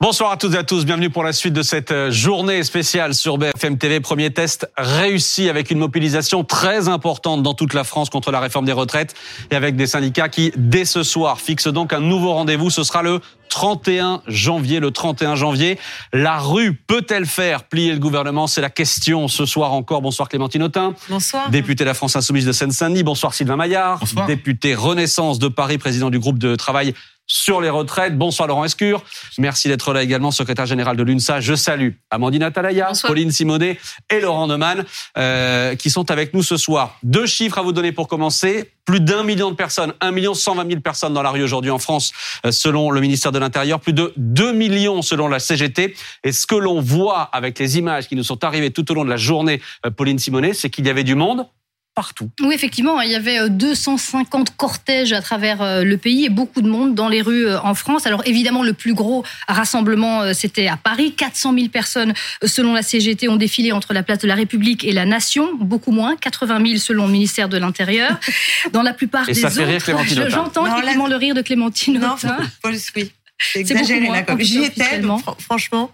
Bonsoir à toutes et à tous, bienvenue pour la suite de cette euh, journée spéciale sur BFM TV. Premier test réussi avec une mobilisation très importante dans toute la France contre la réforme des retraites et avec des syndicats qui, dès ce soir, fixent donc un nouveau rendez-vous. Ce sera le 31 janvier. Le 31 janvier, la rue peut-elle faire plier le gouvernement? C'est la question ce soir encore. Bonsoir Clémentine Autain. Bonsoir. Député de la France Insoumise de Seine-Saint-Denis. Bonsoir Sylvain Maillard. Bonsoir. Député Renaissance de Paris, président du groupe de travail sur les retraites. Bonsoir Laurent Escure. Merci d'être là également, secrétaire général de l'UNSA. Je salue Amandine Atalaya, Bonsoir. Pauline Simonet et Laurent Neumann euh, qui sont avec nous ce soir. Deux chiffres à vous donner pour commencer. Plus d'un million de personnes, un million cent vingt mille personnes dans la rue aujourd'hui en France, euh, selon le ministère de l'Intérieur. Plus de 2 millions selon la CGT. Et ce que l'on voit avec les images qui nous sont arrivées tout au long de la journée, euh, Pauline Simonet, c'est qu'il y avait du monde partout. Oui, effectivement, il y avait euh, 250 cortèges à travers euh, le pays et beaucoup de monde dans les rues euh, en France. Alors évidemment, le plus gros rassemblement, euh, c'était à Paris. 400 000 personnes, euh, selon la CGT, ont défilé entre la place de la République et la Nation. Beaucoup moins, 80 000 selon le ministère de l'Intérieur. Dans la plupart Et des ça fait autres, rire Clémentine je- Autain. j'entends là- effectivement le rire de Clémentine Non, faut- oui. C'est beaucoup exagéré moins là. Comme qu'on j'y étais, donc franchement,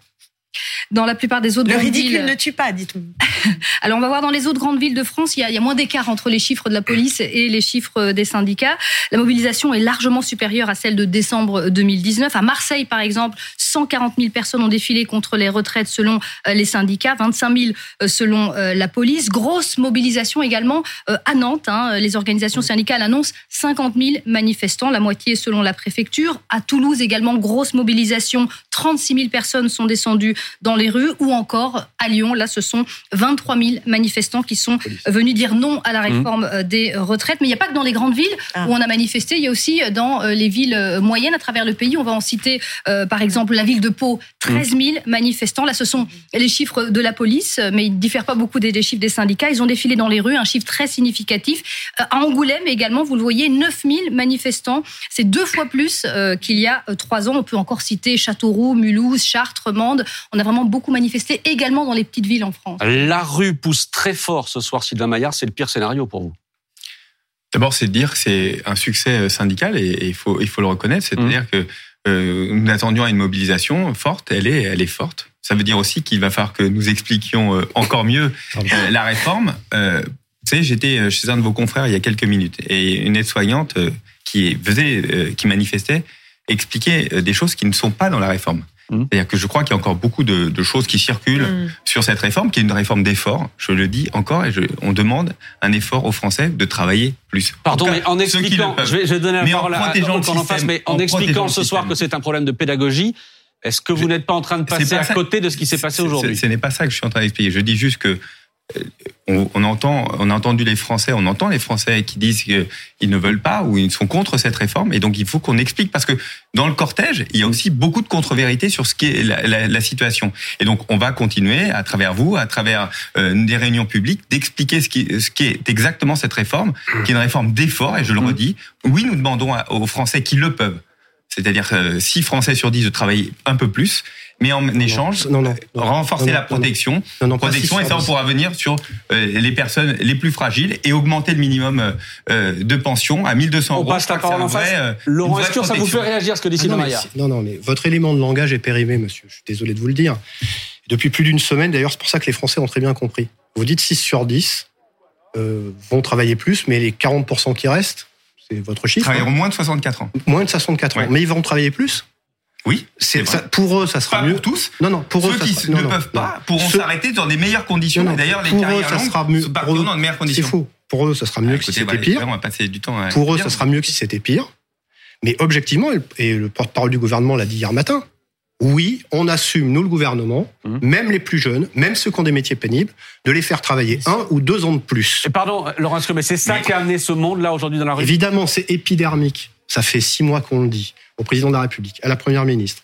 Dans la plupart des autres le grandes ridicule villes. ne tue pas, dit-on. Alors on va voir dans les autres grandes villes de France, il y a, il y a moins d'écart entre les chiffres de la police et les chiffres des syndicats. La mobilisation est largement supérieure à celle de décembre 2019. À Marseille, par exemple, 140 000 personnes ont défilé contre les retraites selon euh, les syndicats, 25 000 euh, selon euh, la police. Grosse mobilisation également à Nantes. hein. Les organisations syndicales annoncent 50 000 manifestants, la moitié selon la préfecture. À Toulouse également, grosse mobilisation, 36 000 personnes sont descendues dans les rues. Ou encore à Lyon, là, ce sont 23 000 manifestants qui sont venus dire non à la réforme euh, des retraites. Mais il n'y a pas que dans les grandes villes Ah. où on a manifesté, il y a aussi dans euh, les villes euh, moyennes à travers le pays. On va en citer euh, par exemple la ville de Pau, 13 000 manifestants. Là, ce sont les chiffres de la police, euh, mais ils ne diffèrent pas beaucoup des, des chiffres des syndicats. Ils ont défilé dans les rues, un chiffre très significatif. Euh, À Angoulême également, vous le voyez, 9 000 manifestants. C'est deux fois plus euh, qu'il y a euh, trois ans. On peut encore citer Châteauroux, Mulhouse, Chartres, Mende. On a vraiment beaucoup manifesté également dans les petites villes en France. La rue pousse très fort ce soir, Sylvain Maillard. C'est le pire scénario pour vous. D'abord, c'est de dire que c'est un succès euh, syndical et il faut, il faut le reconnaître. C'est-à-dire que euh, nous attendions à une mobilisation forte. Elle est, elle est forte. Ça veut dire aussi qu'il va falloir que nous expliquions euh, encore mieux euh, la réforme. Euh, vous savez, j'étais chez un de vos confrères il y a quelques minutes et une aide-soignante qui faisait, qui manifestait, expliquait des choses qui ne sont pas dans la réforme. Mhm. C'est-à-dire que je crois qu'il y a encore beaucoup de, de choses qui circulent Mm. sur cette réforme, qui est une réforme d'effort. Je le dis encore, et je, on demande un effort aux Français de travailler plus. Pardon, En mais en expliquant, je vais, je vais donner la Mais en parole à protégeant à- en face, mais en, En expliquant ce soir que c'est un problème de pédagogie, est-ce que vous n'êtes pas en train de passer pas à ça- côté de ce qui s'est passé aujourd'hui Ce ce n'est pas ça que je suis en train d'expliquer. Je dis juste que euh, on, on entend, on a entendu les Français, on entend les Français qui disent qu'ils ne veulent pas ou ils sont contre cette réforme, et donc il faut qu'on explique parce que dans le cortège, il y a aussi beaucoup de contre-vérités sur ce qui est la, la- la situation. Et donc on va continuer à travers vous, à travers euh, des réunions publiques, d'expliquer ce qui, ce qui est exactement cette réforme, qui est une réforme d'effort. Et je le Mm. redis, oui, nous demandons aux Français qui le peuvent. C'est-à-dire euh, 6 Français sur 10 de travailler un peu plus, mais en échange, non, non, non. renforcer la protection, Non, non, pas protection, et ça on pourra venir sur euh, les personnes les plus fragiles et augmenter le minimum euh, euh, de pension à 1200 On euros. passe Je crois la parole en face. vrai, euh, Laurent Escure, ça vous fait réagir ce que dit Ah mais, non, non, mais votre élément de langage est périmé, monsieur. Je suis désolé de vous le dire. Depuis plus d'une semaine, d'ailleurs, c'est pour ça que les Français ont très bien compris. Vous dites 6 sur 10 euh, vont travailler plus, mais les 40% qui restent, c'est votre Ils chiffre. travailleront moins de 64 ans. hein, moins de 64 ans. Ouais. Mais ils vont travailler plus. Oui, c'est C'est ça, pour eux, ça sera Pas mieux. pour tous. Non, non, pour eux, Ceux ça qui sera- ne non, non, peuvent non. pas pourront Ceux- s'arrêter dans les meilleures conditions. Non, non, Et d'ailleurs, les pour eux, carrières ça longues sera mieux. eux, dans de meilleures C'est conditions. faux. Pour eux, ça sera mieux Ah, que si c'était bah, pire. On va passer du temps. à Pour eux, ça sera mieux que si c'était pire. Mais objectivement, et le porte-parole du gouvernement l'a dit hier matin, oui, on assume, nous, le gouvernement, Mhm. même les plus jeunes, même ceux qui ont des métiers pénibles, de les faire travailler un ou deux ans de plus. Et pardon, Laurent Escure, mais c'est ça Mais- qui a amené ce monde-là aujourd'hui dans la rue? Évidemment, c'est épidermique. Ça fait six mois qu'on le dit au président de la République, à la première ministre,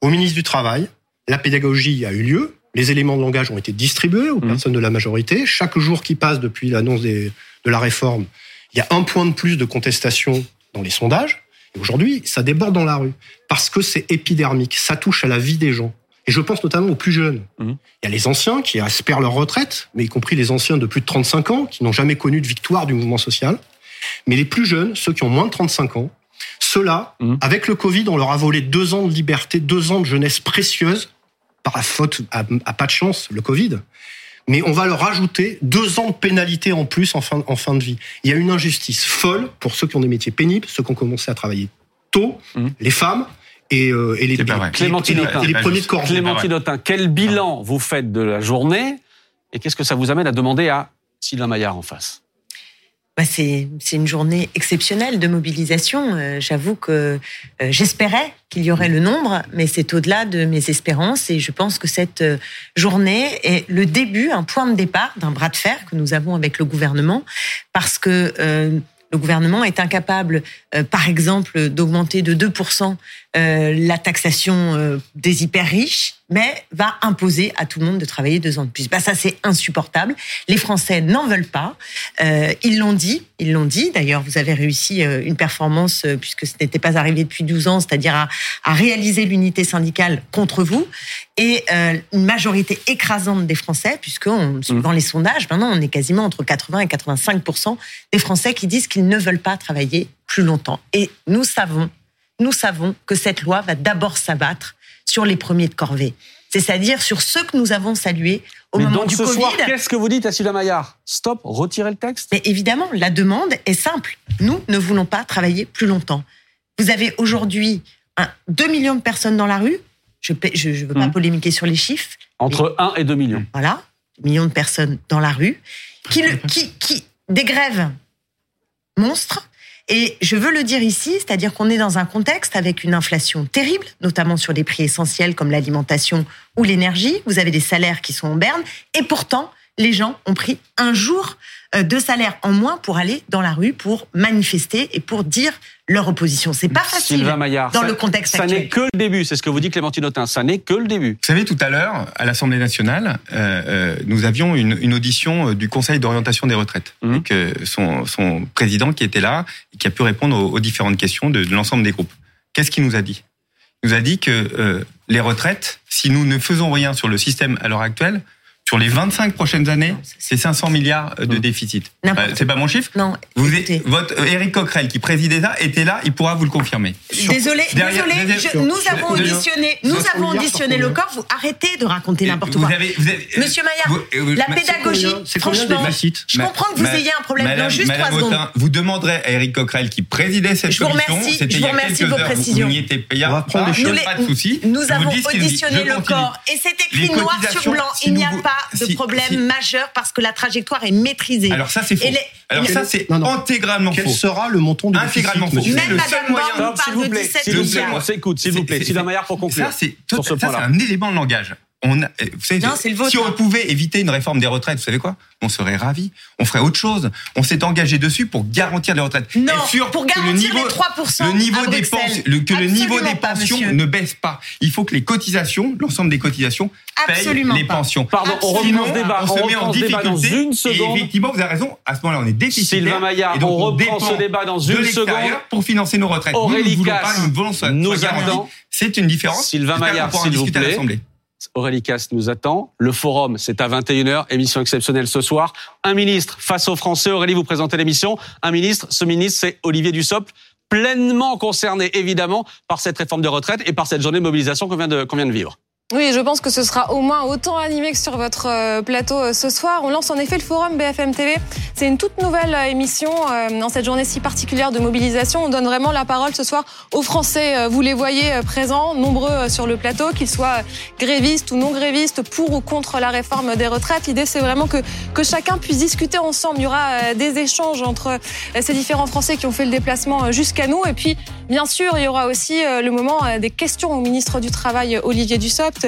au ministre du Travail. La pédagogie a eu lieu. Les éléments de langage ont été distribués aux Mhm. personnes de la majorité. Chaque jour qui passe depuis l'annonce de la réforme, il y a un point de plus de contestation dans les sondages. Et aujourd'hui, ça déborde dans la rue. Parce que c'est épidermique. Ça touche à la vie des gens. Et je pense notamment aux plus jeunes. Mhm. Il y a les anciens qui espèrent leur retraite, mais y compris les anciens de plus de 35 ans, qui n'ont jamais connu de victoire du mouvement social. Mais les plus jeunes, ceux qui ont moins de 35 ans, Ceux-là, Mhm. avec le Covid, on leur a volé deux ans de liberté, deux ans de jeunesse précieuse, par la faute, à, à pas de chance, le Covid. Mais on va leur rajouter deux ans de pénalité en plus en fin, en fin de vie. Il y a une injustice folle pour ceux qui ont des métiers pénibles, ceux qui ont commencé à travailler tôt, Mhm. les femmes et, euh, et les, Clémentine et Autain. premiers de corps. Clémentine Autain, quel bilan vous faites de la journée et qu'est-ce que ça vous amène à demander à Sylvain Maillard en face? Bah, c'est c'est une journée exceptionnelle de mobilisation. Euh, J'avoue que euh, j'espérais qu'il y aurait le nombre, mais c'est au-delà de mes espérances. Et je pense que cette euh, journée est le début, un point de départ d'un bras de fer que nous avons avec le gouvernement, parce que euh, le gouvernement est incapable, euh, par exemple, d'augmenter de 2% euh, la taxation euh, des hyper riches, mais va imposer à tout le monde de travailler deux ans de plus. Bah, ça, c'est insupportable. Les Français n'en veulent pas. Euh, ils l'ont dit, ils l'ont dit. D'ailleurs, vous avez réussi euh, une performance, euh, puisque ce n'était pas arrivé depuis 12 ans, c'est-à-dire à, à réaliser l'unité syndicale contre vous. Et euh, une majorité écrasante des Français, puisque on, suivant les sondages, maintenant, on est quasiment entre 80 et 85% des Français qui disent qu'ils ne veulent pas travailler plus longtemps. Et nous savons, nous savons que cette loi va d'abord s'abattre sur les premiers de corvée. C'est-à-dire sur ceux que nous avons salués au Mais moment donc du ce Covid. soir, qu'est-ce que vous dites à Sylvain Maillard? Stop, retirez le texte? Mais évidemment, la demande est simple. Nous ne voulons pas travailler plus longtemps. Vous avez aujourd'hui un- 2 millions de personnes dans la rue. Je ne veux pas Mhm. polémiquer sur les chiffres. Entre 1 et 2 millions. Voilà, millions de personnes dans la rue, qui, le- qui, qui des grèves monstres. Et je veux le dire ici, c'est-à-dire qu'on est dans un contexte avec une inflation terrible, notamment sur des prix essentiels comme l'alimentation ou l'énergie. Vous avez des salaires qui sont en berne, et pourtant, les gens ont pris un jour euh, de salaire en moins pour aller dans la rue, pour manifester et pour dire leur opposition. C'est pas facile Sylvain Maillard, dans ça- le contexte Ça actuel. n'est que le début, c'est ce que vous dit Clémentine Autain. Ça n'est que le début. Vous savez, tout à l'heure, à l'Assemblée nationale, euh, euh, nous avions une, une audition du Conseil d'orientation des retraites, Mhm. avec son, son président qui était là, et qui a pu répondre aux, aux différentes questions de, de l'ensemble des groupes. Qu'est-ce qu'il nous a dit? Il nous a dit que euh, les retraites, si nous ne faisons rien sur le système à l'heure actuelle, sur les 25 prochaines années, c'est 500 milliards de déficit. Euh, c'est pas mon chiffre? Non, vous êtes, votre Éric Coquerel qui présidait ça était là, il pourra vous le confirmer. Désolé, Derrière- désolé, je- nous sur- avons auditionné, nous avons auditionné le corps. Vous arrêtez de raconter n'importe vous quoi. avez, vous avez, Monsieur Maillard, vous- euh, la pédagogie, franchement, déficit je comprends que vous ma- ayez un problème. Madame, non, juste Madame trois secondes. Vous demanderez à Éric Coquerel qui présidait cette Je vous commission. remercie, c'était je il y vous a remercie quelques de vos heures, précisions. Vous n'y étiez pas, de souci. Nous avons auditionné le corps et c'est écrit noir sur blanc. Il n'y a pas de si- problème si- majeur parce que la trajectoire est maîtrisée. Alors ça c'est faux. Et les- Alors ça c'est Non, non. intégralement Quel faux. sera le montant du Intégralement déficit, faux. Même C'est le seul Madame moyen. Borne parle vous de plaît. 17 S'il vous plaît, milliards. on s'écoute, s'il vous plaît. c'est- Sylvain Maillard pour conclure. Ça c'est un élément de langage. On a, euh, vous savez, Non, c'est le vôtre, si on hein. pouvait éviter une réforme des retraites, vous savez quoi? On serait ravis. On ferait autre chose. On s'est engagé dessus pour garantir les retraites. Non, sûr pour que le garantir niveau, les 3% le niveau à des pensions, le- que le niveau des pas, pensions monsieur. ne baisse pas. Il faut que les cotisations, l'ensemble des cotisations, payent Absolument les pas. pensions. Pardon, on Absolument. reprend ce débat. on On se met en reprend débat dans difficulté. une Et seconde. effectivement, vous avez raison. À ce moment-là, on est déficitaire. Sylvain Maillard, Et donc, on reprend dépend ce débat dans une seconde. pour financer nos retraites. nous, Aurélie nous ne voulons Casse pas, nous nous attend. C'est une différence. Sylvain Maillard, s'il vous plaît. Aurélie Casse nous attend. Le forum, c'est à 21h. Émission exceptionnelle ce soir. Un ministre face aux Français. Aurélie, vous présentez l'émission. Un ministre, ce ministre, c'est Olivier Dussopt, pleinement concerné, évidemment, par cette réforme de retraite et par cette journée de mobilisation qu'on vient de, qu'on vient de vivre. Oui, je pense que ce sera au moins autant animé que sur votre euh, plateau euh, ce soir. On lance en effet le forum BFM TV. C'est une toute nouvelle euh, émission dans cette journée si particulière de mobilisation. On donne vraiment la parole ce soir aux Français. Vous les voyez présents, nombreux sur le plateau, qu'ils soient grévistes ou non grévistes, pour ou contre la réforme des retraites. L'idée, c'est vraiment que, que chacun puisse discuter ensemble. Il y aura des échanges entre ces différents Français qui ont fait le déplacement jusqu'à nous. Et puis, bien sûr, il y aura aussi le moment des questions au ministre du Travail, Olivier Dussopt,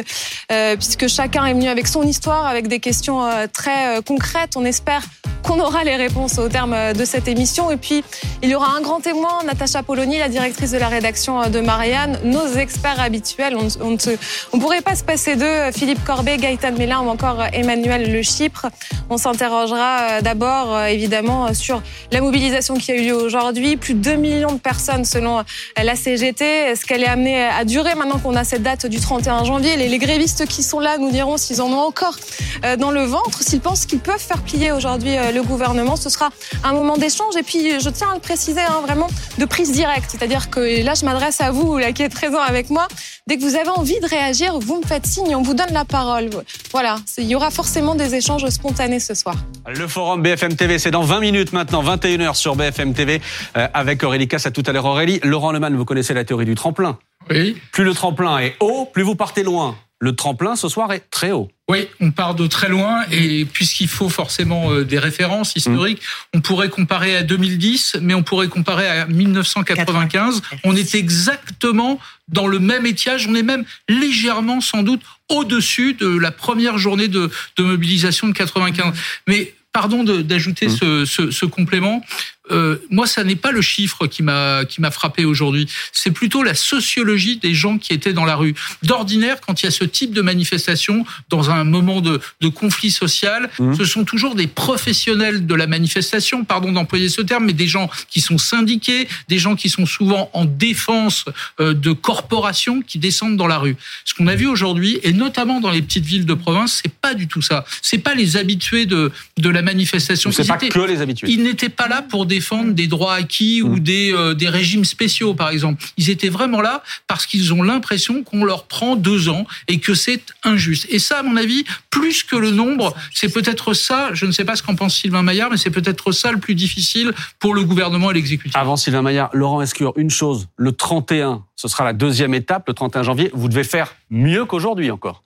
euh, puisque chacun est venu avec son histoire, avec des questions euh, très euh, concrètes. On espère qu'on aura les réponses au terme de cette émission. Et puis, il y aura un grand témoin, Natacha Polony, la directrice de la rédaction de Marianne, nos experts habituels. On ne pourrait pas se passer d'eux, Philippe Corbet, Gaëtan Mélin ou encore Emmanuel Le Chypre. On s'interrogera d'abord, évidemment, sur la mobilisation qui a eu lieu aujourd'hui. Plus de 2 millions de personnes selon la CGT. Est-ce qu'elle est amenée à durer maintenant qu'on a cette date du 31 janvier? Les, les grévistes qui sont là nous diront s'ils en ont encore euh, dans le ventre, s'ils pensent qu'ils peuvent faire plier aujourd'hui euh, le gouvernement. Ce sera un moment d'échange et puis je tiens à le préciser, hein, vraiment de prise directe. C'est-à-dire que là, je m'adresse à vous, qui êtes présent avec moi. Dès que vous avez envie de réagir, vous me faites signe, on vous donne la parole. Voilà, il y aura forcément des échanges spontanés ce soir. Le forum BFM TV, c'est dans 20 minutes maintenant, 21h sur BFM TV, euh, avec Aurélie Casse. À tout à l'heure, Aurélie. Laurent Lemann, vous connaissez la théorie du tremplin. Oui. Plus le tremplin est haut, plus vous partez loin. Le tremplin ce soir est très haut. Oui, on part de très loin et puisqu'il faut forcément euh, des références historiques, on pourrait comparer à 2010, mais on pourrait comparer à 1995. On est exactement dans le même étiage, on est même légèrement sans doute au-dessus de la première journée de, de mobilisation de 95. Mais pardon d'ajouter mmh. ce, ce, ce, complément. Euh, moi, ça n'est pas le chiffre qui m'a qui m'a frappé aujourd'hui. C'est plutôt la sociologie des gens qui étaient dans la rue. D'ordinaire, quand il y a ce type de manifestation dans un moment de, de conflit social, mmh. ce sont toujours des professionnels de la manifestation, pardon d'employer ce terme, mais des gens qui sont syndiqués, des gens qui sont souvent en défense euh, de corporations qui descendent dans la rue. Ce qu'on a vu aujourd'hui, et notamment dans les petites villes de province, c'est pas du tout ça. C'est pas les habitués de de la manifestation. C'est pas que les habitués. Ils n'étaient pas là pour défendre des droits acquis ou mm. des, euh, des régimes spéciaux, par exemple. Ils étaient vraiment là parce qu'ils ont l'impression qu'on leur prend deux ans et que c'est injuste. Et ça, à mon avis, plus que le nombre, c'est peut-être ça, je ne sais pas ce qu'en pense Sylvain Maillard, mais c'est peut-être ça le plus difficile pour le gouvernement et l'exécutif. Avant Sylvain Maillard, Laurent Escure, une chose, le 31, ce sera la deuxième étape, le 31 janvier, vous devez faire mieux qu'aujourd'hui encore.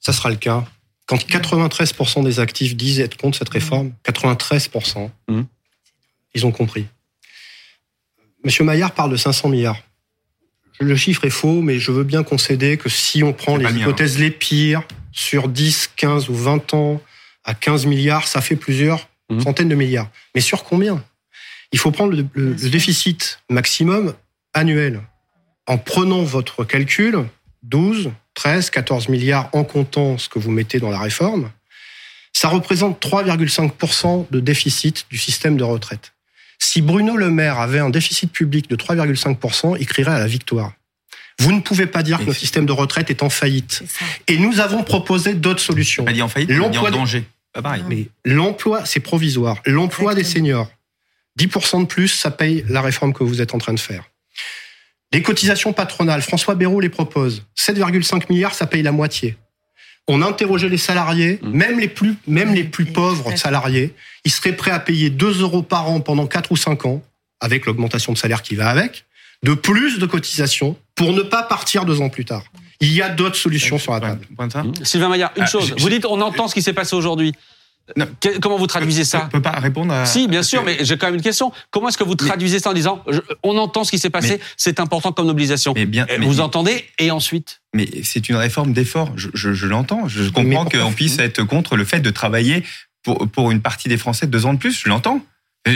Ça sera le cas. Quand 93% des actifs disent être contre cette réforme, 93%, mmh. Ils ont compris. Monsieur Maillard parle de 500 milliards. Le chiffre est faux, mais je veux bien concéder que si on prend les hypothèses les pires sur 10, 15 ou 20 ans à 15 milliards, ça fait plusieurs mmh. centaines de milliards. Mais sur combien? Il faut prendre le, le déficit maximum annuel. En prenant votre calcul, 12, 13, 14 milliards en comptant ce que vous mettez dans la réforme, ça représente 3,5% de déficit du système de retraite. Si Bruno Le Maire avait un déficit public de 3,5%, il crierait à la victoire. Vous ne pouvez pas dire que notre système de retraite est en faillite. Et nous avons proposé d'autres solutions. Pas dit en faillite, l'emploi en danger. Pas pareil. Mais l'emploi, c'est provisoire. L'emploi des seniors, 10% de plus, ça paye la réforme que vous êtes en train de faire. Les cotisations patronales, François Bayrou les propose. 7,5 milliards, ça paye la moitié. On a interrogé les salariés, mmh. même les plus, même les plus pauvres salariés, ils seraient prêts à payer 2 euros par an pendant 4 ou 5 ans, avec l'augmentation de salaire qui va avec, de plus de cotisations pour ne pas partir deux ans plus tard. Il y a d'autres solutions sur la table. Sylvain Maillard, une ah, chose. Vous dites, on entend ce qui s'est passé aujourd'hui. Comment vous traduisez ça Je ne peux pas répondre à... Si, bien sûr, mais j'ai quand même une question. Comment est-ce que vous traduisez ça en disant on entend ce qui s'est passé, c'est important comme mobilisation mais bien, Vous entendez et ensuite Mais c'est une réforme d'effort, je, je, je l'entends. Je comprends qu'on puisse être contre le fait de travailler pour, pour une partie des Français deux ans de plus, je l'entends.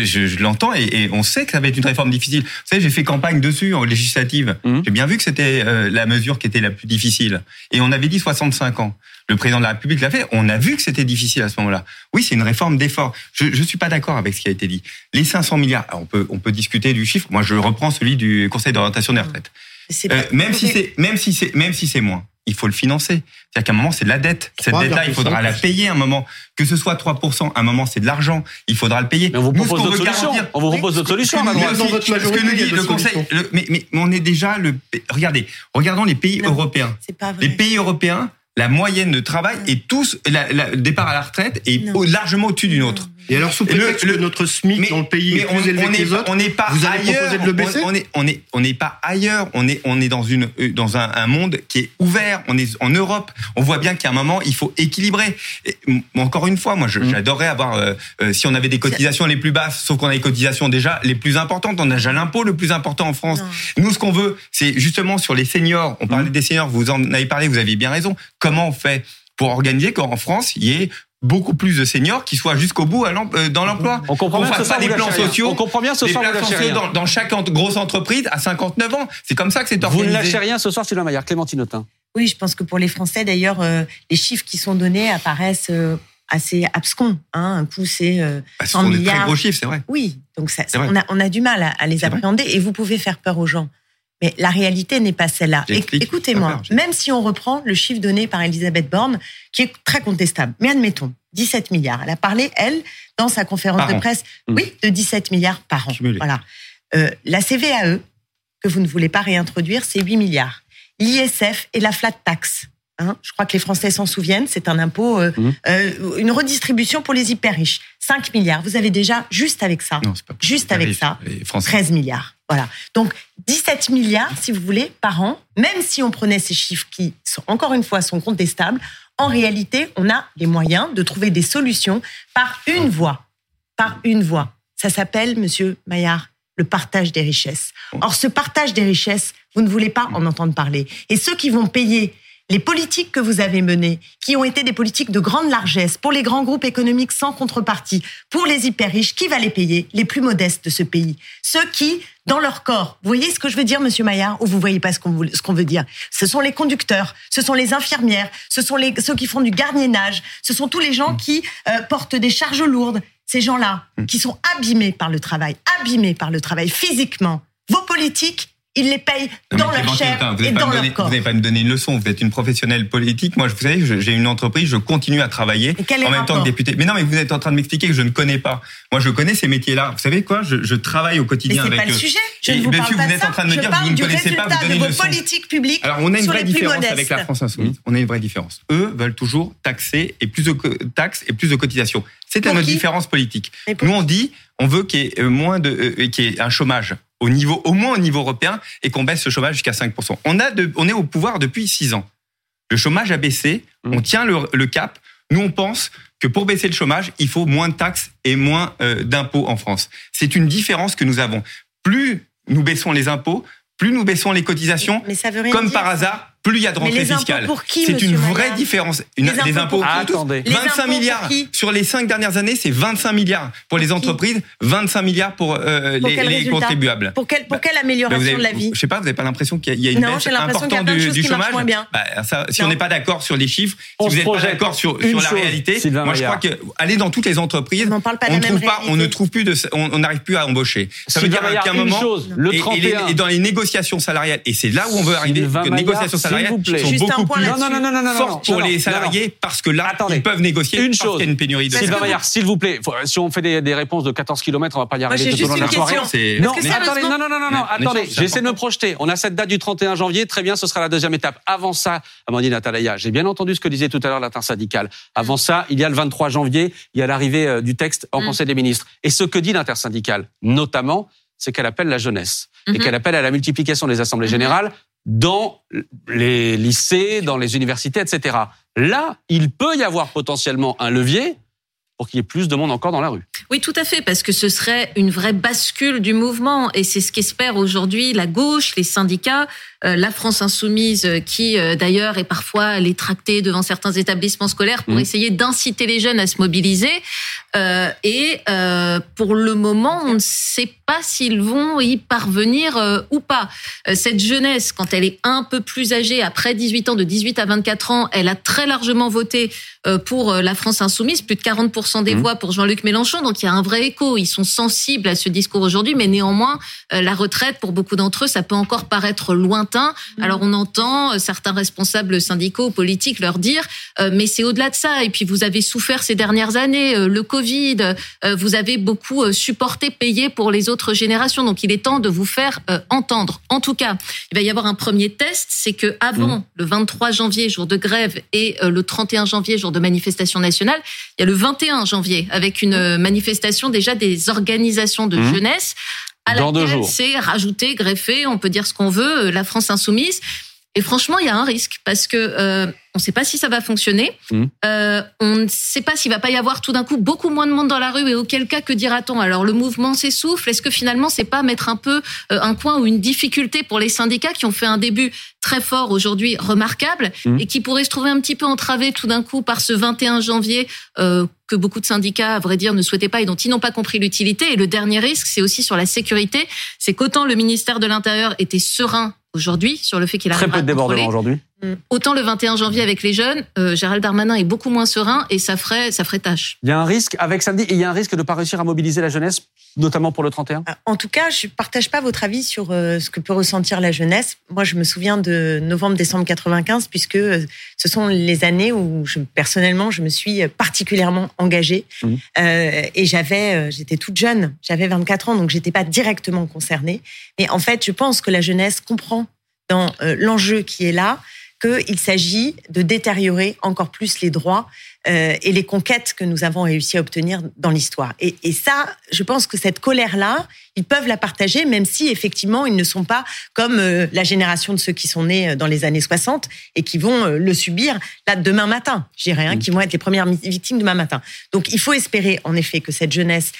Je, je l'entends et, et, on sait que ça va être une réforme difficile. Vous savez, j'ai fait campagne dessus en législative. Mmh. J'ai bien vu que c'était euh, la mesure qui était la plus difficile. Et on avait dit 65 ans. Le président de la République l'a fait. On a vu que c'était difficile à ce moment-là. Oui, c'est une réforme d'effort. Je ne suis pas d'accord avec ce qui a été dit. Les 500 milliards, on peut on peut discuter du chiffre. Moi, je reprends celui du Conseil d'orientation des retraites. Euh, même, si c'est, même si c'est même si c'est moins il faut le financer. C'est-à-dire qu'à un moment, c'est de la dette. Cette dette-là, il faudra la payer à un moment. Que ce soit 3%, à un moment, c'est de l'argent. Il faudra le payer. Mais on vous propose d'autres solutions. On vous propose d'autres solutions, ce que nous dit le Conseil, mais, mais, on est déjà le, regardez, regardons les pays européens. Les pays européens, la moyenne de travail est tous, le départ à la retraite est largement au-dessus d'une autre. Et alors sous prétexte le, que notre SMIC dans le pays est plus élevé que les autres, on n'est pas vous ailleurs. De le baisser on, est on est on n'est pas ailleurs. On est on est dans une dans un, un, monde qui est ouvert. On est en Europe. On voit bien qu'à un moment il faut équilibrer. Et, encore une fois, moi mm. j'adorerais avoir euh, euh, si on avait des cotisations les plus basses, sauf qu'on a des cotisations déjà les plus importantes. On a déjà l'impôt le plus important en France. Nous ce qu'on veut, c'est justement sur les seniors. On parlait mm. des seniors. Vous en avez parlé. Vous avez bien raison. Comment on fait pour organiser qu'en France, il y ait beaucoup plus de seniors qui soient jusqu'au bout euh, dans l'emploi. On comprend bien ce pas des plans sociaux. On comprend bien ce soir. plans sociaux dans, dans, chaque grosse entreprise à 59 ans. C'est comme ça que c'est organisé. Vous ne lâchez rien ce soir, Sylvain Maillard. Clémentine Autain. Oui, je pense que pour les Français, d'ailleurs, euh, les chiffres qui sont donnés apparaissent euh, assez abscons. Hein. Un coup, c'est euh, 100 bah, milliards. Des très gros chiffres, c'est vrai. Oui, donc ça, on, a, on, a, du mal à, à les appréhender. Et vous pouvez faire peur aux gens. Mais la réalité n'est pas celle-là. Écoutez-moi, même si on reprend le chiffre donné par Elisabeth Borne, qui est très contestable, mais admettons, 17 milliards. Elle a parlé, elle, dans sa conférence Par de an. presse, Mm. oui, de 17 milliards par an. Cumulé. Voilà. Euh, la CVAE, que vous ne voulez pas réintroduire, c'est 8 milliards. L'ISF et la flat tax. Hein, je crois que les Français s'en souviennent, c'est un impôt, euh, Mhm. euh, une redistribution pour les hyper riches. 5 milliards. Vous avez déjà, juste avec ça, Non, c'est pas Juste avec ça. Les Français. 13 milliards. Voilà. Donc 17 milliards, si vous voulez, par an, même si on prenait ces chiffres qui, sont, encore une fois, sont contestables, en réalité, on a les moyens de trouver des solutions par une voie. Par une voie. Ça s'appelle, monsieur Maillard, le partage des richesses. Or, ce partage des richesses, vous ne voulez pas en entendre parler. Et ceux qui vont payer les politiques que vous avez menées, qui ont été des politiques de grande largesse pour les grands groupes économiques sans contrepartie, pour les hyper riches, qui va les payer Les plus modestes de ce pays? Ceux qui, dans leur corps, vous voyez ce que je veux dire, Monsieur Maillard, ou vous voyez pas ce qu'on veut dire? Ce sont les conducteurs, ce sont les infirmières, ce sont les, ceux qui font du gardiennage, ce sont tous les gens qui euh, portent des charges lourdes. Ces gens-là, qui sont abîmés par le travail, abîmés par le travail physiquement. Vos politiques, ils les payent dans mais leur chair attends, vous et dans me donner- leur corps. vous n'allez pas me donner une leçon. Vous êtes une professionnelle politique. Moi, vous savez, j'ai une entreprise, je continue à travailler Mais en même temps que député. Mais non, mais vous êtes en train de m'expliquer que je ne connais pas. Moi, je connais ces métiers-là. Vous savez quoi? Je, je travaille au Mais quotidien c'est avec pas le sujet. Je ne vous parle pas vous êtes ça. en train de me je dire, parle vous ne connaissez pas, vous donnez de une vos leçon. politiques publiques Alors, on a une vraie différence avec la France Insoumise. On a une vraie différence. Eux veulent toujours taxer et plus de taxes et plus de cotisations. C'est notre différence politique. Mais Nous, on dit, on veut qu'il y ait euh, moins de, euh, qu'il y ait un chômage au niveau, au moins au niveau européen, et qu'on baisse ce chômage jusqu'à 5%. On a de, on est au pouvoir depuis 6 ans. Le chômage a baissé, Mmh. on tient le, le cap. Nous, on pense que pour baisser le chômage, il faut moins de taxes et moins euh, d'impôts en France. C'est une différence que nous avons. Plus nous baissons les impôts, plus nous baissons les cotisations, Mais ça veut rien comme dire, par ça. hasard, plus il y a de Mais rentrée les impôts fiscale. pour qui, C'est une vraie Maillard différence. Une- Les des impôts impôts pour Ah, qui attendez. Les 25 impôts pour milliards qui sur les cinq dernières années, c'est 25 milliards pour les Pour entreprises, 25 milliards pour, euh, Pour les, les contribuables. Pour, quelle, pour quelle Bah, amélioration avez- de la vie Je sais pas, vous n'avez pas l'impression qu'il y a- une Non, baisse importante du, du chômage moins bien. Bah, ça, Si Non. on n'est pas d'accord sur les chiffres, On si vous n'êtes pas d'accord sur, la chose, réalité, Sylvain moi je crois que aller dans toutes les entreprises, On parle pas ne trouve pas, on ne réalité. trouve plus de, on n'arrive plus à embaucher. Ça veut dire qu'à un moment, et- et, les- 31. et dans les négociations salariales, et c'est là où on veut arriver, que les négociations s'il salariales vous plaît. sont Juste un beaucoup point plus Non, non, non, non, non, non, non, fortes pour non, les non, salariés parce que là, Attendez. ils peuvent négocier Une parce chose. qu'il y a une pénurie de Parce Sylvain Maillard, s'il vous plaît, faut- si on fait des, des réponses de 14 km, on va pas y arriver j'ai tout au juste long de la une soirée. question. C'est- Non, Parce que mais attendez, sérieusement- non, non, non, non, non, Mais attendez, j'essaie de me projeter. On a cette date du 31 janvier, très bien, ce sera la deuxième étape. Avant ça, Amandine Atalaya, j'ai bien entendu ce que disait tout à l'heure l'intersyndicale. Avant ça, il y a le 23 janvier, il y a l'arrivée euh, du texte en Mm. Conseil des ministres. Et ce que dit l'intersyndicale, notamment, c'est qu'elle appelle la jeunesse et Mhm. qu'elle appelle à la multiplication des assemblées Mhm. générales dans les lycées, dans les universités, etc. Là, il peut y avoir potentiellement un levier pour qu'il y ait plus de monde encore dans la rue. Oui, tout à fait, parce que ce serait une vraie bascule du mouvement, et c'est ce qu'espère aujourd'hui la gauche, les syndicats, euh, la France insoumise, euh, qui euh, d'ailleurs est parfois les tracter devant certains établissements scolaires pour Mhm. essayer d'inciter les jeunes à se mobiliser. Euh, et pour le moment, on ne sait pas s'ils vont y parvenir ou pas. Cette jeunesse, quand elle est un peu plus âgée, après 18 ans, de 18 à 24 ans, elle a très largement voté pour la France insoumise, plus de 40% des Mhm. voix pour Jean-Luc Mélenchon. Donc il y a un vrai écho. Ils sont sensibles à ce discours aujourd'hui, mais néanmoins, euh, la retraite, pour beaucoup d'entre eux, ça peut encore paraître lointain. Alors on entend euh, certains responsables syndicaux, politiques leur dire, euh, mais c'est au-delà de ça. Et puis vous avez souffert ces dernières années, euh, le Covid, euh, vous avez beaucoup euh, supporté, payé pour les autres générations. Donc il est temps de vous faire euh, entendre. En tout cas, il va y avoir un premier test, c'est que avant Mmh. le 23 janvier, jour de grève, et euh, le 31 janvier, jour de manifestation nationale, il y a le 21 janvier avec une euh, manifestation déjà des organisations de Mmh. jeunesse à Dans laquelle c'est rajouté, greffé, on peut dire ce qu'on veut, euh, la France insoumise. Et franchement, il y a un risque parce que euh, on ne sait pas si ça va fonctionner. Mhm. Euh, on ne sait pas s'il va pas y avoir tout d'un coup beaucoup moins de monde dans la rue et auquel cas que dira-t-on? Alors le mouvement s'essouffle. Est-ce que finalement c'est pas mettre un peu euh, un coin ou une difficulté pour les syndicats qui ont fait un début très fort aujourd'hui, remarquable, Mhm. et qui pourraient se trouver un petit peu entravés tout d'un coup par ce 21 janvier euh, que beaucoup de syndicats, à vrai dire, ne souhaitaient pas et dont ils n'ont pas compris l'utilité? Et le dernier risque, c'est aussi sur la sécurité. C'est qu'autant le ministère de l'Intérieur était serein aujourd'hui sur le fait qu'il Très arrivera peu de débordements aujourd'hui. Mm. Autant le 21 janvier avec les jeunes, euh, Gérald Darmanin est beaucoup moins serein et ça ferait, ça ferait tâche. Il y a un risque avec samedi et il y a un risque de ne pas réussir à mobiliser la jeunesse, notamment pour le 31 euh, En tout cas, je ne partage pas votre avis sur euh, ce que peut ressentir la jeunesse. Moi, je me souviens de novembre-décembre 95, puisque ce sont les années où je, personnellement, je me suis particulièrement engagée. Mmh. et j'avais, j'étais toute jeune, j'avais 24 ans, donc j'étais pas directement concernée. Mais en fait, je pense que la jeunesse comprend dans l'enjeu qui est là qu'il s'agit de détériorer encore plus les droits euh, et les conquêtes que nous avons réussi à obtenir dans l'histoire. Et, et, ça, je pense que cette colère-là, ils peuvent la partager, même si effectivement ils ne sont pas comme euh, la génération de ceux qui sont nés euh, dans les années 60 et qui vont le subir là demain matin, je dirais, hein, qui vont être les premières victimes demain matin. Donc il faut espérer en effet que cette jeunesse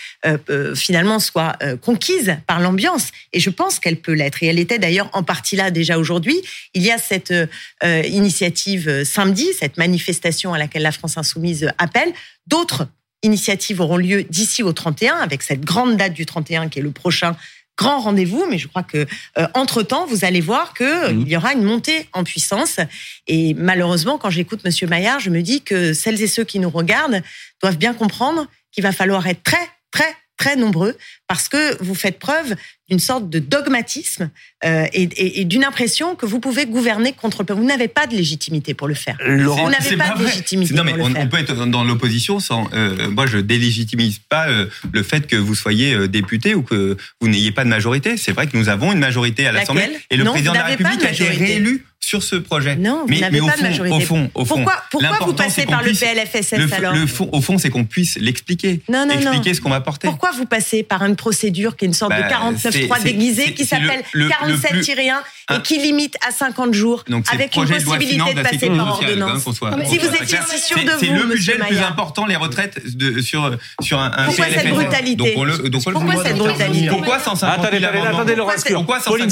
finalement soit conquise par l'ambiance, et je pense qu'elle peut l'être. Et elle était d'ailleurs en partie là déjà aujourd'hui. Il y a cette initiative samedi, cette manifestation à laquelle la France Soumise appelle. D'autres initiatives auront lieu d'ici au 31, avec cette grande date du 31 qui est le prochain grand rendez-vous, mais je crois que euh, entre temps, vous allez voir que mmh. il y aura une montée en puissance. Et malheureusement, quand j'écoute Monsieur Maillard, je me dis que celles et ceux qui nous regardent doivent bien comprendre qu'il va falloir être très, très, très nombreux parce que vous faites preuve d'une sorte de dogmatisme euh, et, d'une impression que vous pouvez gouverner contre le Vous n'avez pas de légitimité pour le faire. Laurent, vous n'avez pas, de légitimité. Non, mais on, peut être dans l'opposition sans. Euh, moi, je délégitimise pas euh, le fait que vous soyez député ou que vous n'ayez pas de majorité. C'est vrai que nous avons une majorité à l'Assemblée et le président de la République a été réélu sur ce projet. Non, vous mais, n'avez pas de majorité. Au fond, au fond, pourquoi, pourquoi vous passez par le PLFSS alors le fond, Au fond, c'est qu'on puisse l'expliquer, non, non, expliquer ce qu'on va porter. Pourquoi vous passez par une procédure qui est une sorte de 49.3 bah, déguisé qui s'appelle 47-1 et qui limite à 50 jours avec une possibilité de, passer par ordonnance. Si vous étiez si sûr de vous, C'est le budget le plus important, les retraites sur, sur un, Pourquoi cette brutalité Pourquoi cette brutalité Pourquoi 150 000 amendements Attendez, Laurent Pourquoi 150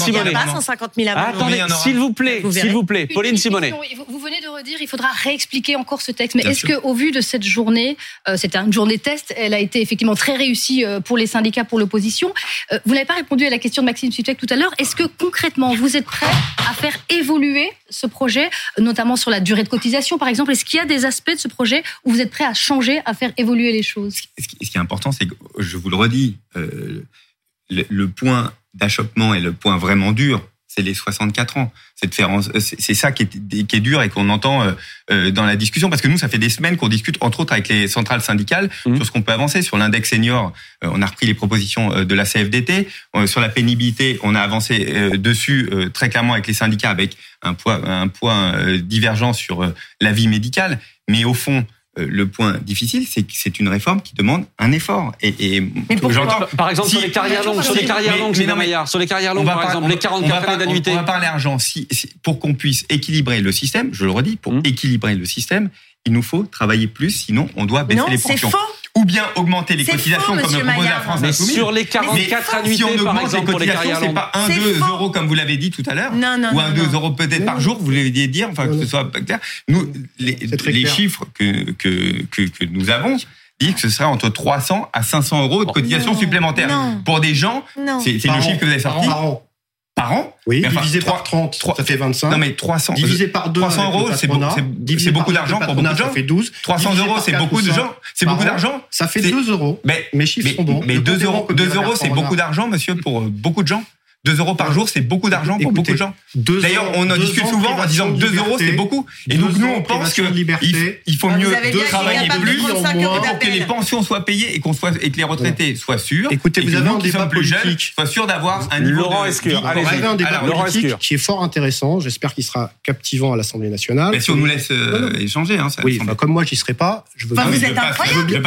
000 amendements Attendez, s'il vous plaît, s'il vous plaît, Pauline Simonet. Vous venez de redire, il faudra réexpliquer encore ce texte. Mais est-ce qu'au vu de cette journée, euh, c'était une journée test, elle a été effectivement très réussie euh, pour les syndicats, pour l'opposition. Euh, vous n'avez pas répondu à la question de Maxime Sutek tout à l'heure. Est-ce que concrètement, vous êtes prêt à faire évoluer ce projet, notamment sur la durée de cotisation, par exemple? Est-ce qu'il y a des aspects de ce projet où vous êtes prêt à changer, à faire évoluer les choses? Ce qui est important, c'est que, je vous le redis, le point d'achoppement et le point vraiment dur, c'est les 64 ans. C'est ça qui est, qui est dur et qu'on entend euh, euh, dans la discussion parce que nous, ça fait des semaines qu'on discute entre autres avec les centrales syndicales mmh. sur ce qu'on peut avancer sur l'index senior. Euh, on a repris les propositions de la CFDT sur la pénibilité. On a avancé dessus très clairement avec les syndicats avec un poids un point divergent sur la vie médicale. Mais au fond, euh, le point difficile, c'est que c'est une réforme qui demande un effort. Et. Par exemple, sur les carrières longues, sur les carrières longues, sur les carrières longues, par exemple, les 44 années d'annuité. On va parler argent. Si, pour qu'on puisse équilibrer le système, je le redis, pour mmh. équilibrer le système, il nous faut travailler plus, sinon on doit baisser les pensions. Faux ou bien augmenter les cotisations comme le propose la France mais Sur les 44 annuités, si on augmente les cotisations, c'est pas 1, 2 euros comme vous l'avez dit tout à l'heure, ou 1, 2 euros peut-être par jour, vous l'avez dire, enfin que ce soit clair. Nous, les, les chiffres que, que, que, que nous avons, disent que ce serait entre 300 à 500 euros de cotisations supplémentaires. Pour des gens, c'est le chiffre que vous avez sorti. Par an. Oui, divisé par 30, 3, ça fait 25. Non, mais 300. Divisé par 2, 300 euros, c'est beaucoup d'argent pour beaucoup de gens. Ça fait 12. 300 euros, c'est beaucoup de gens. C'est beaucoup d'argent. Ça fait 2 euros. Mais, Mes chiffres sont bons. Mais 2 euros, 2 euros, c'est beaucoup d'argent, monsieur, pour euh, beaucoup de gens. 2 euros par jour, c'est beaucoup d'argent pour beaucoup de gens. D'ailleurs, on en discute souvent en disant que 2 euros, c'est beaucoup. Et donc, nous, on pense qu'il il faut mieux travailler plus pour que les pensions soient payées et, qu'on soit, et que les retraités soient sûrs. Écoutez, vous avez un débat plus jeunes soient sûrs d'avoir un niveau Laurent Allez, Vous avez un débat politique qui est fort intéressant. J'espère qu'il sera captivant à l'Assemblée nationale. Mais si on nous laisse euh, échanger, hein, Oui, comme moi, j'y serai pas. Je veux Vous êtes incroyable.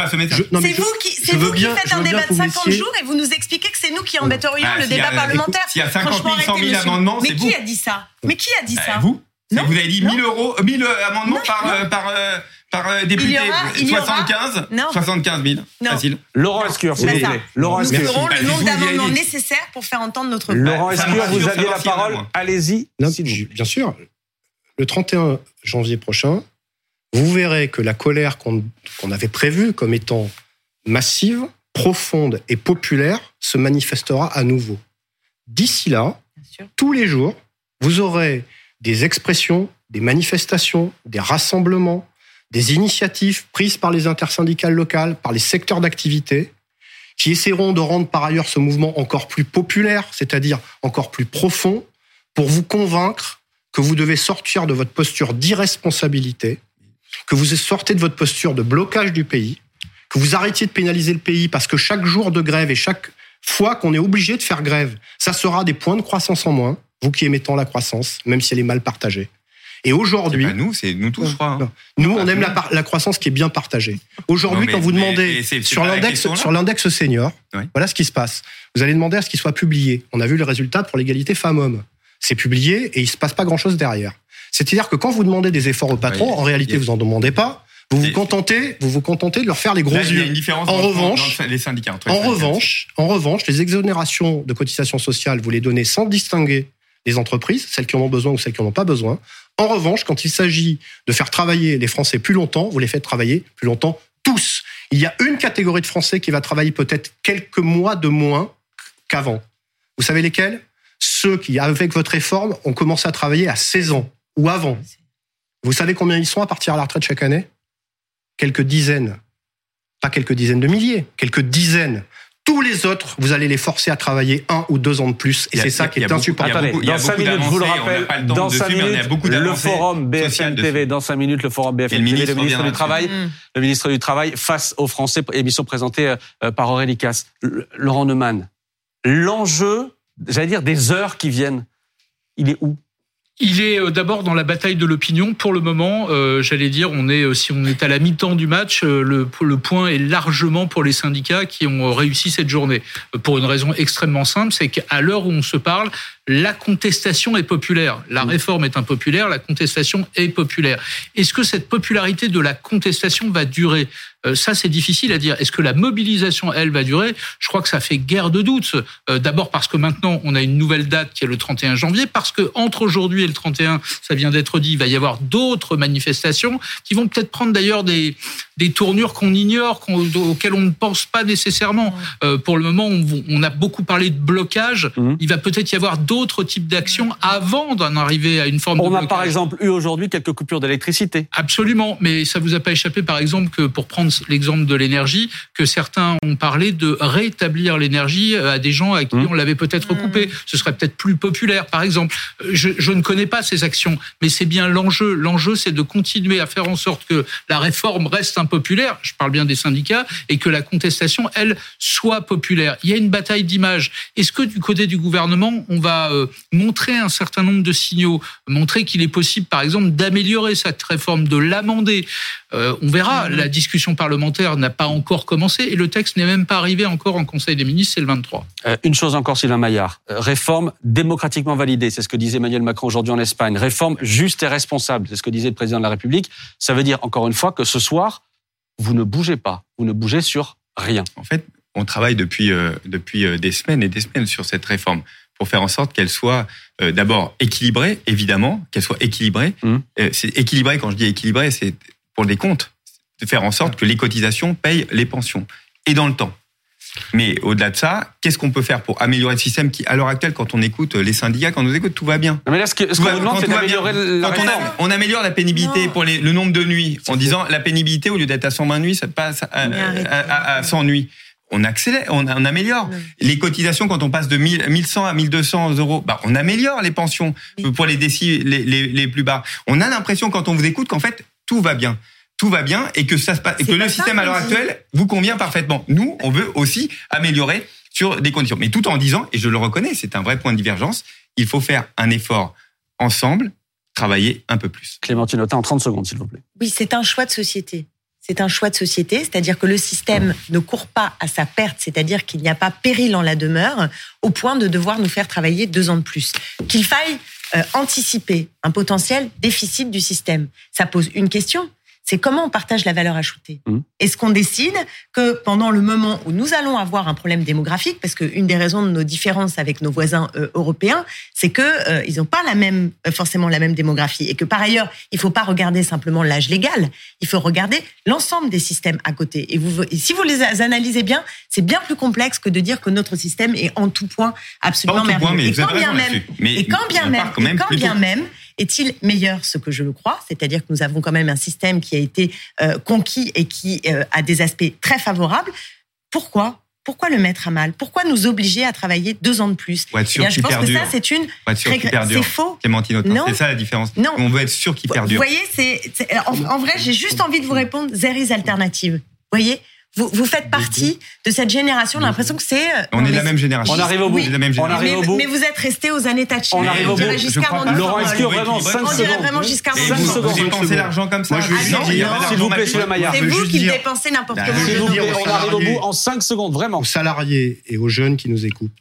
C'est vous qui faites un débat de 50 jours et vous nous expliquez que c'est nous qui embêterions le débat parlementaire. S'il y a 50 000, 100 000 amendements, c'est Mais qui a dit ça Mais qui a dit ça Vous Vous avez dit 1000 euros, 1000 euh, amendements par, euh, par, euh, par député. 75 non. 75 000. Facile. Laurent Escure, s'il vous plaît. Laurent Nous ferons le nombre d'amendements nécessaires pour faire entendre notre voix. Laurent Escure, vous aviez la parole. Allez-y. Bien sûr. Le 31 janvier prochain, vous verrez que la colère qu'on avait prévue comme étant massive, profonde et populaire se manifestera à nouveau. D'ici là, tous les jours, vous aurez des expressions des manifestations, des rassemblements, des initiatives prises par les intersyndicales locales, par les secteurs d'activité, qui essaieront de rendre par ailleurs ce mouvement encore plus populaire, c'est-à-dire encore plus profond, pour vous convaincre que vous devez sortir de votre posture d'irresponsabilité, que vous sortez de votre posture de blocage du pays, que vous arrêtiez de pénaliser le pays parce que chaque jour de grève et chaque fois qu'on est obligé de faire grève, ça sera des points de croissance en moins, vous qui aimez tant la croissance, même si elle est mal partagée. Et aujourd'hui, nous, c'est nous tous, je crois. hein. nous, on aime la, croissance qui est bien partagée. Aujourd'hui, quand vous demandez sur l'index sur senior, Oui. voilà ce qui se passe. Vous allez demander à ce qu'il soit publié. On a vu le résultat pour l'égalité femmes-hommes. C'est publié et il se passe pas grand-chose derrière. C'est-à-dire que quand vous demandez des efforts aux patrons, Oui, en réalité, vous en demandez pas. Vous vous contentez, vous vous contentez de leur faire les gros Là, il y a yeux. une différence En revanche- dans les syndicats. entre les En syndicats. revanche, en revanche, les exonérations de cotisations sociales, vous les donnez sans distinguer les entreprises, celles qui en ont besoin ou celles qui en ont pas besoin. En revanche, quand il s'agit de faire travailler les Français plus longtemps, vous les faites travailler plus longtemps tous. Il y a une catégorie de Français qui va travailler peut-être quelques mois de moins qu'avant. Vous savez lesquels? Ceux qui, avec votre réforme, ont commencé à travailler à 16 ans ou avant. Vous savez combien ils sont à partir à la retraite chaque année? Quelques dizaines. Pas quelques dizaines de milliers, quelques dizaines. Tous les autres, vous allez les forcer à travailler un ou deux ans de plus. Et c'est ça qui est insupportable. dans 5 beaucoup minutes, je vous le rappelle, dans dessus, 5 mais on a minutes, le forum BFM TV, dans 5 minutes, le forum BFM TV, ministre le ministre du Travail, le ministre du Travail face aux Français, émission présentée euh, par Aurélie Casse. Laurent Neumann, l'enjeu, j'allais dire, des heures qui viennent, il est où? Il est euh, d'abord dans la bataille de l'opinion. Pour le moment, euh, j'allais dire, on est, euh, si on est à la mi-temps du match, le, point est largement pour les syndicats qui ont réussi cette journée. Pour une raison extrêmement simple, c'est qu'à l'heure où on se parle, la contestation est populaire. La réforme est impopulaire, la contestation est populaire. Est-ce que cette popularité de la contestation va durer? Euh, Ça, c'est difficile à dire. Est-ce que la mobilisation, elle, va durer? Je crois que ça fait guère de doute. Euh, D'abord parce que maintenant, on a une nouvelle date qui est le 31 janvier, parce que entre aujourd'hui et le 31, ça vient d'être dit, il va y avoir d'autres manifestations qui vont peut-être prendre d'ailleurs des, des tournures qu'on ignore, auxquelles on ne pense pas nécessairement. Euh, pour le moment, on, on a beaucoup parlé de blocage. Mhm. Il va peut-être y avoir d'autres types d'actions avant d'en arriver à une forme de On a blocage. par exemple eu aujourd'hui quelques coupures d'électricité. Absolument, mais ça vous a pas échappé, par exemple, que pour prendre l'exemple de l'énergie, que certains ont parlé de rétablir l'énergie à des gens à qui Mmh. on l'avait peut-être coupé. Ce serait peut-être plus populaire, par exemple. Je, je ne connais pas ces actions, mais c'est bien l'enjeu. L'enjeu, c'est de continuer à faire en sorte que la réforme reste impopulaire. Je parle bien des syndicats et que la contestation, elle, soit populaire. Il y a une bataille d'image. Est-ce que du côté du gouvernement, on va euh, montrer un certain nombre de signaux, montrer qu'il est possible, par exemple, d'améliorer cette réforme, de l'amender? Euh, On verra. La discussion parlementaire n'a pas encore commencé et le texte n'est même pas arrivé encore en Conseil des ministres. C'est le 23. Euh, une chose encore, Sylvain Maillard. Réforme démocratiquement validée, c'est ce que disait Emmanuel Macron aujourd'hui en Espagne. Réforme juste et responsable, c'est ce que disait le président de la République. Ça veut dire, encore une fois, que ce soir, vous ne bougez pas. Vous ne bougez sur rien. En fait, on travaille depuis, euh, depuis euh, des semaines et des semaines sur cette réforme pour faire en sorte qu'elle soit euh, d'abord équilibrée, évidemment, qu'elle soit équilibrée. Mhm. Euh, c'est équilibré, quand je dis équilibré, c'est pour les comptes, de faire en sorte que les cotisations payent les pensions et dans le temps. Mais au-delà de ça, qu'est-ce qu'on peut faire pour améliorer le système qui, à l'heure actuelle, quand on écoute les syndicats, quand on nous écoute, tout va bien. Non, mais là, ce qu'on demande, c'est d'améliorer bien. la Quand on, réforme. a- on améliore la pénibilité Non. pour les- le nombre de nuits, en disant la pénibilité, au lieu d'être à 120 nuits, ça passe à, à- à- à 100 nuits. On accélère, on, on améliore. Les cotisations, quand on passe de 1000 1100 à 1200 euros, bah, on améliore les pensions Oui. pour les décis les, les, les plus bas. On a l'impression, quand on vous écoute, qu'en fait, tout va bien. Tout va bien et que, ça se passe, et C'est que pas le ça système à l'heure actuelle vous convient parfaitement. Nous, on veut aussi améliorer sur des conditions. Mais tout en disant, et je le reconnais, c'est un vrai point de divergence, il faut faire un effort ensemble, travailler un peu plus. Clémentine Autain, en 30 secondes, s'il vous plaît. Oui, c'est un choix de société. C'est un choix de société, c'est-à-dire que le système ne court pas à sa perte, c'est-à-dire qu'il n'y a pas péril en la demeure, au point de devoir nous faire travailler deux ans de plus. Qu'il faille euh, anticiper un potentiel déficit du système. Ça pose une question, c'est comment on partage la valeur ajoutée. Mhm. Est-ce qu'on décide que pendant le moment où nous allons avoir un problème démographique, parce qu'une des raisons de nos différences avec nos voisins euh, européens, c'est que euh, ils n'ont pas la même euh, forcément la même démographie, et que par ailleurs, il faut pas regarder simplement l'âge légal, il faut regarder l'ensemble des systèmes à côté. Et, vous, et si vous les analysez bien, c'est bien plus complexe que de dire que notre système est en tout point absolument merveilleux. et quand bien même, et quand bien même, est-il meilleur Ce que je le crois, c'est-à-dire que nous avons quand même un système qui a été euh, conquis et qui euh, a des aspects très favorables. Pourquoi? Pourquoi le mettre à mal? Pourquoi nous obliger à travailler deux ans de plus? Pour être sûr Eh bien, Je pense que ça, c'est une. C'est faux. Clémentine c'est ça la différence. Non. On veut être sûr qu'il Vous perdure. voyez, c'est en, en vrai, j'ai juste envie de vous répondre. There is alternative. Vous voyez, vous, vous faites partie de cette génération. On a l'impression que c'est. euh, On non, est de la même génération. On arrive au bout. On de la même On génération. arrive mais, au bout. mais vous êtes resté aux années Thatcher. On arrive au on dirait bout. Giscard Laurent, est-ce que vraiment On 5 On dirait secondes vraiment Giscard Et dans Cinq nos vous, secondes. vous paroles. dépensez l'argent comme ça Moi, je veux Ah, S'il vous plaît, Sheila Maillard. C'est vous qui dépensez n'importe Bah, comment. vois. on arrive au bout en 5 secondes, vraiment. aux salariés et aux jeunes qui nous écoutent.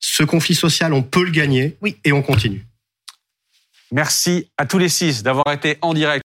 Ce conflit social, on peut le gagner Oui. et on continue. Merci à tous les six d'avoir été en direct.